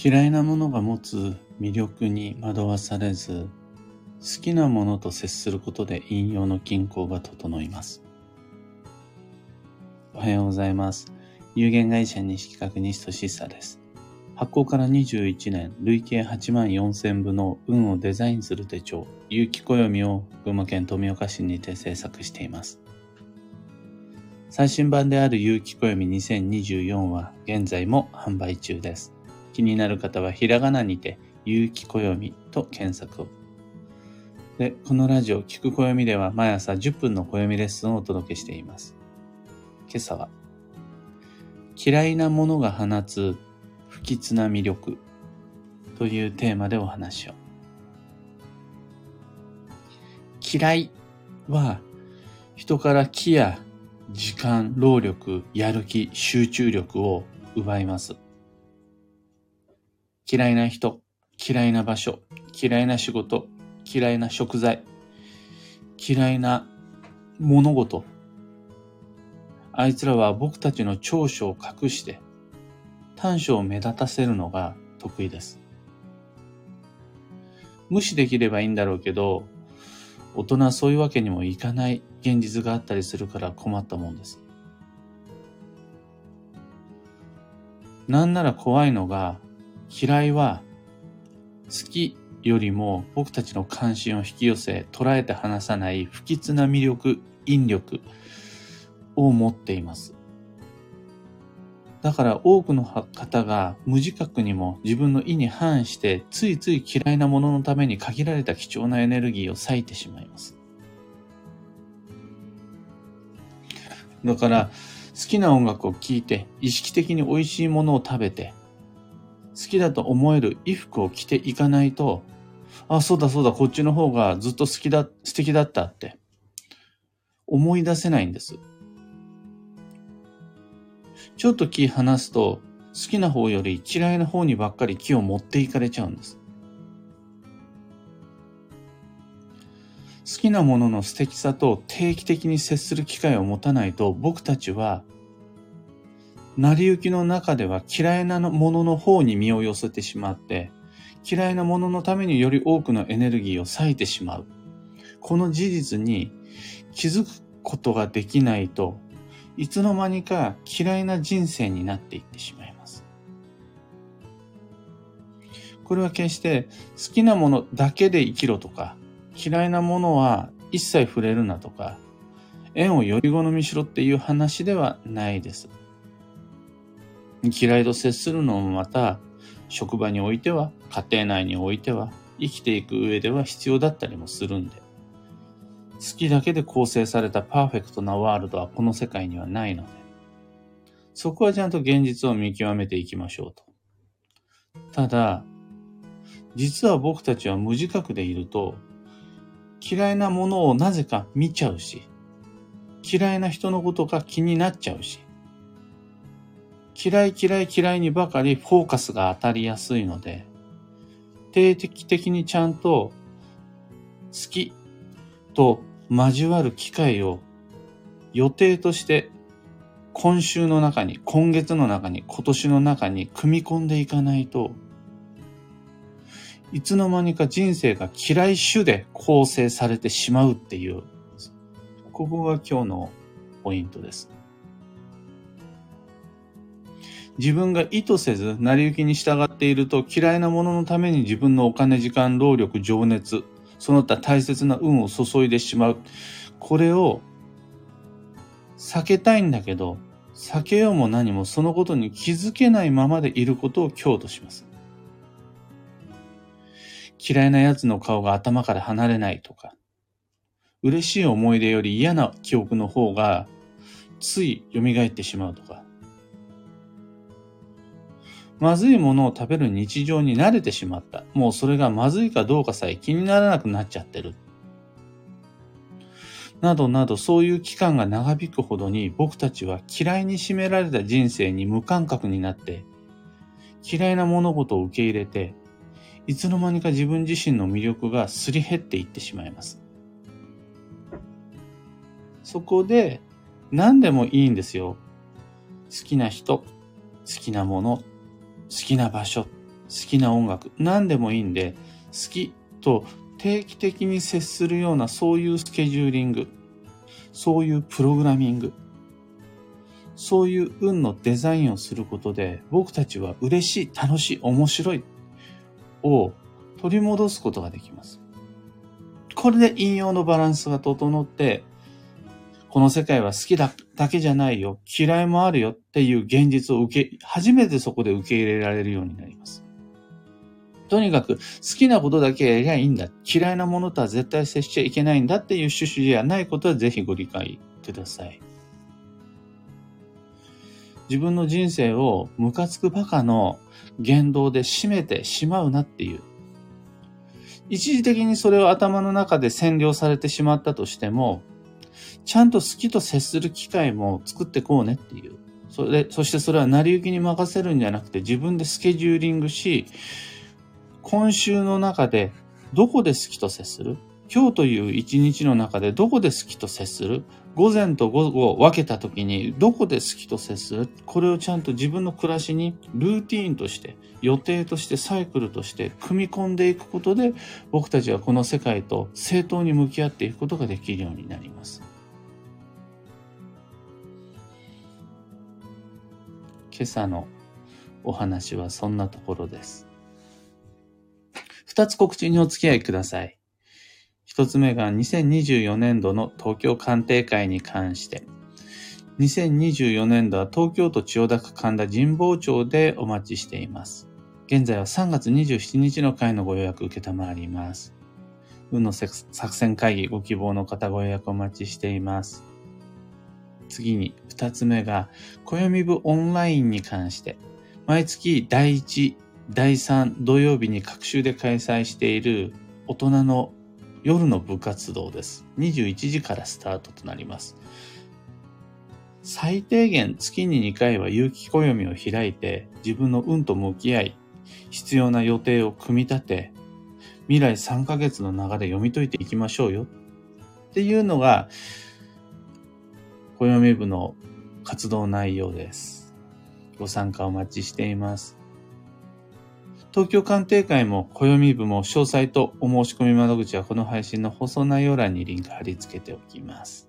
嫌いなものが持つ魅力に惑わされず、好きなものと接することで引用の均衡が整います。おはようございます。有限会社西企画西俊久です。発行から21年、累計8万4000部の運をデザインする手帳、有機暦を群馬県富岡市にて制作しています。最新版である有機暦2024は現在も販売中です。気になる方はひらがなにて、有機暦と検索を。で、このラジオ、聞く暦では毎朝10分の暦レッスンをお届けしています。今朝は、嫌いなものが放つ不吉な魅力というテーマでお話を。嫌いは人から気や時間、労力、やる気、集中力を奪います。嫌いな人、嫌いな場所、嫌いな仕事、嫌いな食材、嫌いな物事。あいつらは僕たちの長所を隠して短所を目立たせるのが得意です。無視できればいいんだろうけど、大人はそういうわけにもいかない現実があったりするから困ったもんです。なんなら怖いのが、嫌いは好きよりも僕たちの関心を引き寄せ捉えて離さない不吉な魅力、引力を持っています。だから多くの方が無自覚にも自分の意に反してついつい嫌いなもののために限られた貴重なエネルギーを割いてしまいます。だから好きな音楽を聴いて意識的に美味しいものを食べて好きだと思える衣服を着ていかないと、あ、そうだそうだ、こっちの方がずっと好きだ、素敵だったって思い出せないんです。ちょっと気離すと、好きな方より嫌いな方にばっかり気を持っていかれちゃうんです。好きなものの素敵さと定期的に接する機会を持たないと僕たちは成り行きの中では嫌いなものの方に身を寄せてしまって、嫌いなもののためにより多くのエネルギーを割いてしまう。この事実に気づくことができないといつの間にか嫌いな人生になっていってしまいます。これは決して好きなものだけで生きろとか、嫌いなものは一切触れるなとか、縁をより好みしろっていう話ではないです。嫌いと接するのもまた、職場においては、家庭内においては、生きていく上では必要だったりもするんで、好きだけで構成されたパーフェクトなワールドはこの世界にはないので、そこはちゃんと現実を見極めていきましょうと。ただ、実は僕たちは無自覚でいると、嫌いなものをなぜか見ちゃうし、嫌いな人のことが気になっちゃうし、嫌い嫌い嫌いにばかりフォーカスが当たりやすいので、定期的にちゃんと好きと交わる機会を予定として今週の中に、今月の中に、今年の中に組み込んでいかないと、いつの間にか人生が嫌い種で構成されてしまうっていう、ここが今日のポイントです。自分が意図せず成り行きに従っていると嫌いなもののために自分のお金、時間、労力、情熱、その他大切な運を注いでしまう。これを避けたいんだけど、避けようも何もそのことに気づけないままでいることを強とします。嫌いな奴の顔が頭から離れないとか、嬉しい思い出より嫌な記憶の方がつい蘇ってしまうとか、まずいものを食べる日常に慣れてしまった。もうそれがまずいかどうかさえ気にならなくなっちゃってる。などなどそういう期間が長引くほどに僕たちは嫌いに占められた人生に無感覚になって嫌いな物事を受け入れていつの間にか自分自身の魅力がすり減っていってしまいます。そこで何でもいいんですよ。好きな人、好きなもの、好きな場所、好きな音楽、何でもいいんで、好きと定期的に接するようなそういうスケジューリング、そういうプログラミング、そういう運のデザインをすることで、僕たちは嬉しい、楽しい、面白いを取り戻すことができます。これで引用のバランスが整って、この世界は好きだだけじゃないよ、嫌いもあるよっていう現実を受け、初めてそこで受け入れられるようになります。とにかく好きなことだけやりゃいいんだ。嫌いなものとは絶対接しちゃいけないんだっていう趣旨じゃないことはぜひご理解ください。自分の人生をムカつくバカの言動で締めてしまうなっていう。一時的にそれを頭の中で占領されてしまったとしても、ちゃんと好きと接する機会も作ってこうねっていう。それで、そしてそれは成り行きに任せるんじゃなくて自分でスケジューリングし、今週の中でどこで好きと接する？今日という一日の中でどこで好きと接する？午前と午後を分けた時にどこで好きと接する？これをちゃんと自分の暮らしにルーティーンとして予定としてサイクルとして組み込んでいくことで僕たちはこの世界と正当に向き合っていくことができるようになります。今朝のお話はそんなところです。二つ告知にお付き合いください。一つ目が2024年度の東京鑑定会に関して、2024年度は東京都千代田区神田神保町でお待ちしています。現在は3月27日の会のご予約受けたまります。運の作戦会議ご希望の方ご予約お待ちしています。次に、二つ目が、暦部オンラインに関して、毎月第1、第3土曜日に各週で開催している大人の夜の部活動です。21時からスタートとなります。最低限月に2回は有機暦を開いて自分の運と向き合い、必要な予定を組み立て、未来3ヶ月の流れ読み解いていきましょうよっていうのが暦部の活動内容です。ご参加お待ちしています。東京鑑定会も暦部も詳細とお申し込み窓口はこの配信の放送内容欄にリンク貼り付けておきます。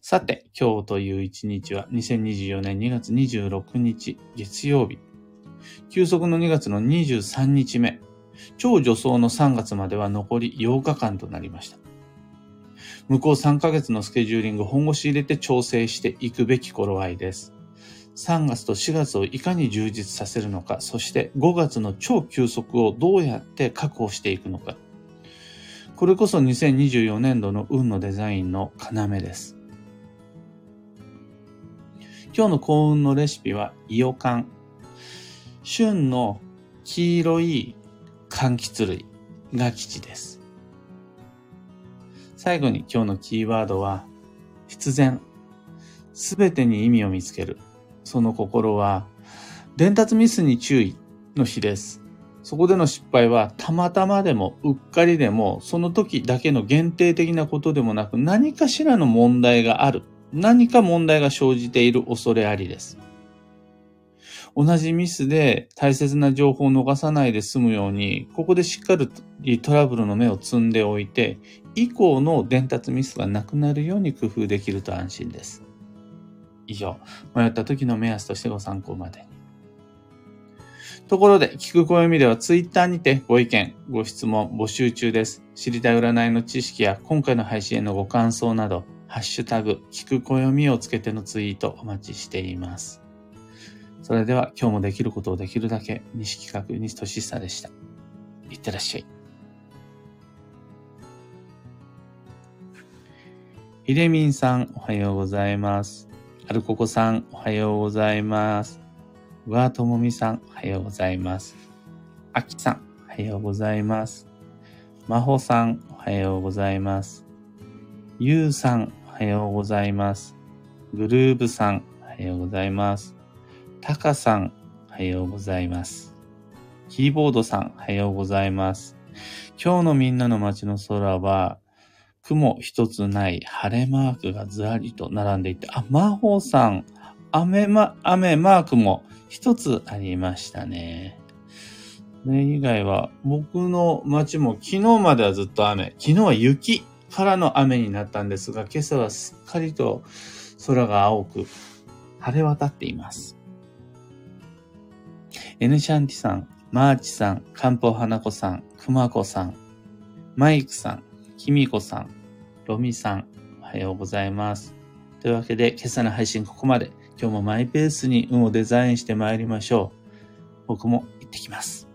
さて、今日という一日は2024年2月26日月曜日。休息の2月の23日目。超助走の3月までは残り8日間となりました。向こう3ヶ月のスケジューリング本腰入れて調整していくべき頃合いです。3月と4月をいかに充実させるのか、そして5月の超休息をどうやって確保していくのか。これこそ2024年度の運のデザインの要です。今日の幸運のレシピは、イヨカン。旬の黄色い柑橘類が吉です。最後に今日のキーワードは、必然。すべてに意味を見つける。その心は、伝達ミスに注意の日です。そこでの失敗はたまたまでもうっかりでもその時だけの限定的なことでもなく何かしらの問題がある。何か問題が生じている恐れありです。同じミスで大切な情報を逃さないで済むように、ここでしっかりトラブルの目を積んでおいて、以降の伝達ミスがなくなるように工夫できると安心です。以上、迷った時の目安としてご参考までに。ところで、聞く暦ではツイッターにてご意見、ご質問募集中です。知りたい占いの知識や今回の配信へのご感想など、ハッシュタグ、聞く暦をつけてのツイートお待ちしています。それでは今日もできることをできるだけ、西企画西俊久でした。いってらっしゃい。ひでみんさん、おはようございます。はるここさん、おはようございます。うわともみさん、おはようございます。あきさん、おはようございます。まほさん、おはようございます。ゆうさん、おはようございます。グルーブさん、おはようございます。たかさん、おはようございます。キーボードさん、おはようございます。今日のみんなの街の空は、雲一つない晴れマークがずらりと並んでいて、あ、魔法さん、雨ま、雨マークも一つありましたね。それ以外は、僕の街も昨日まではずっと雨、昨日は雪からの雨になったんですが、今朝はすっかりと空が青く晴れ渡っています。エヌシャンティさん、マーチさん、カンポ花子さん、くまこさん、マイクさん、きみこさん、ロミさん、おはようございます。というわけで、今朝の配信ここまで。今日もマイペースに運をデザインして参りましょう。僕も行ってきます。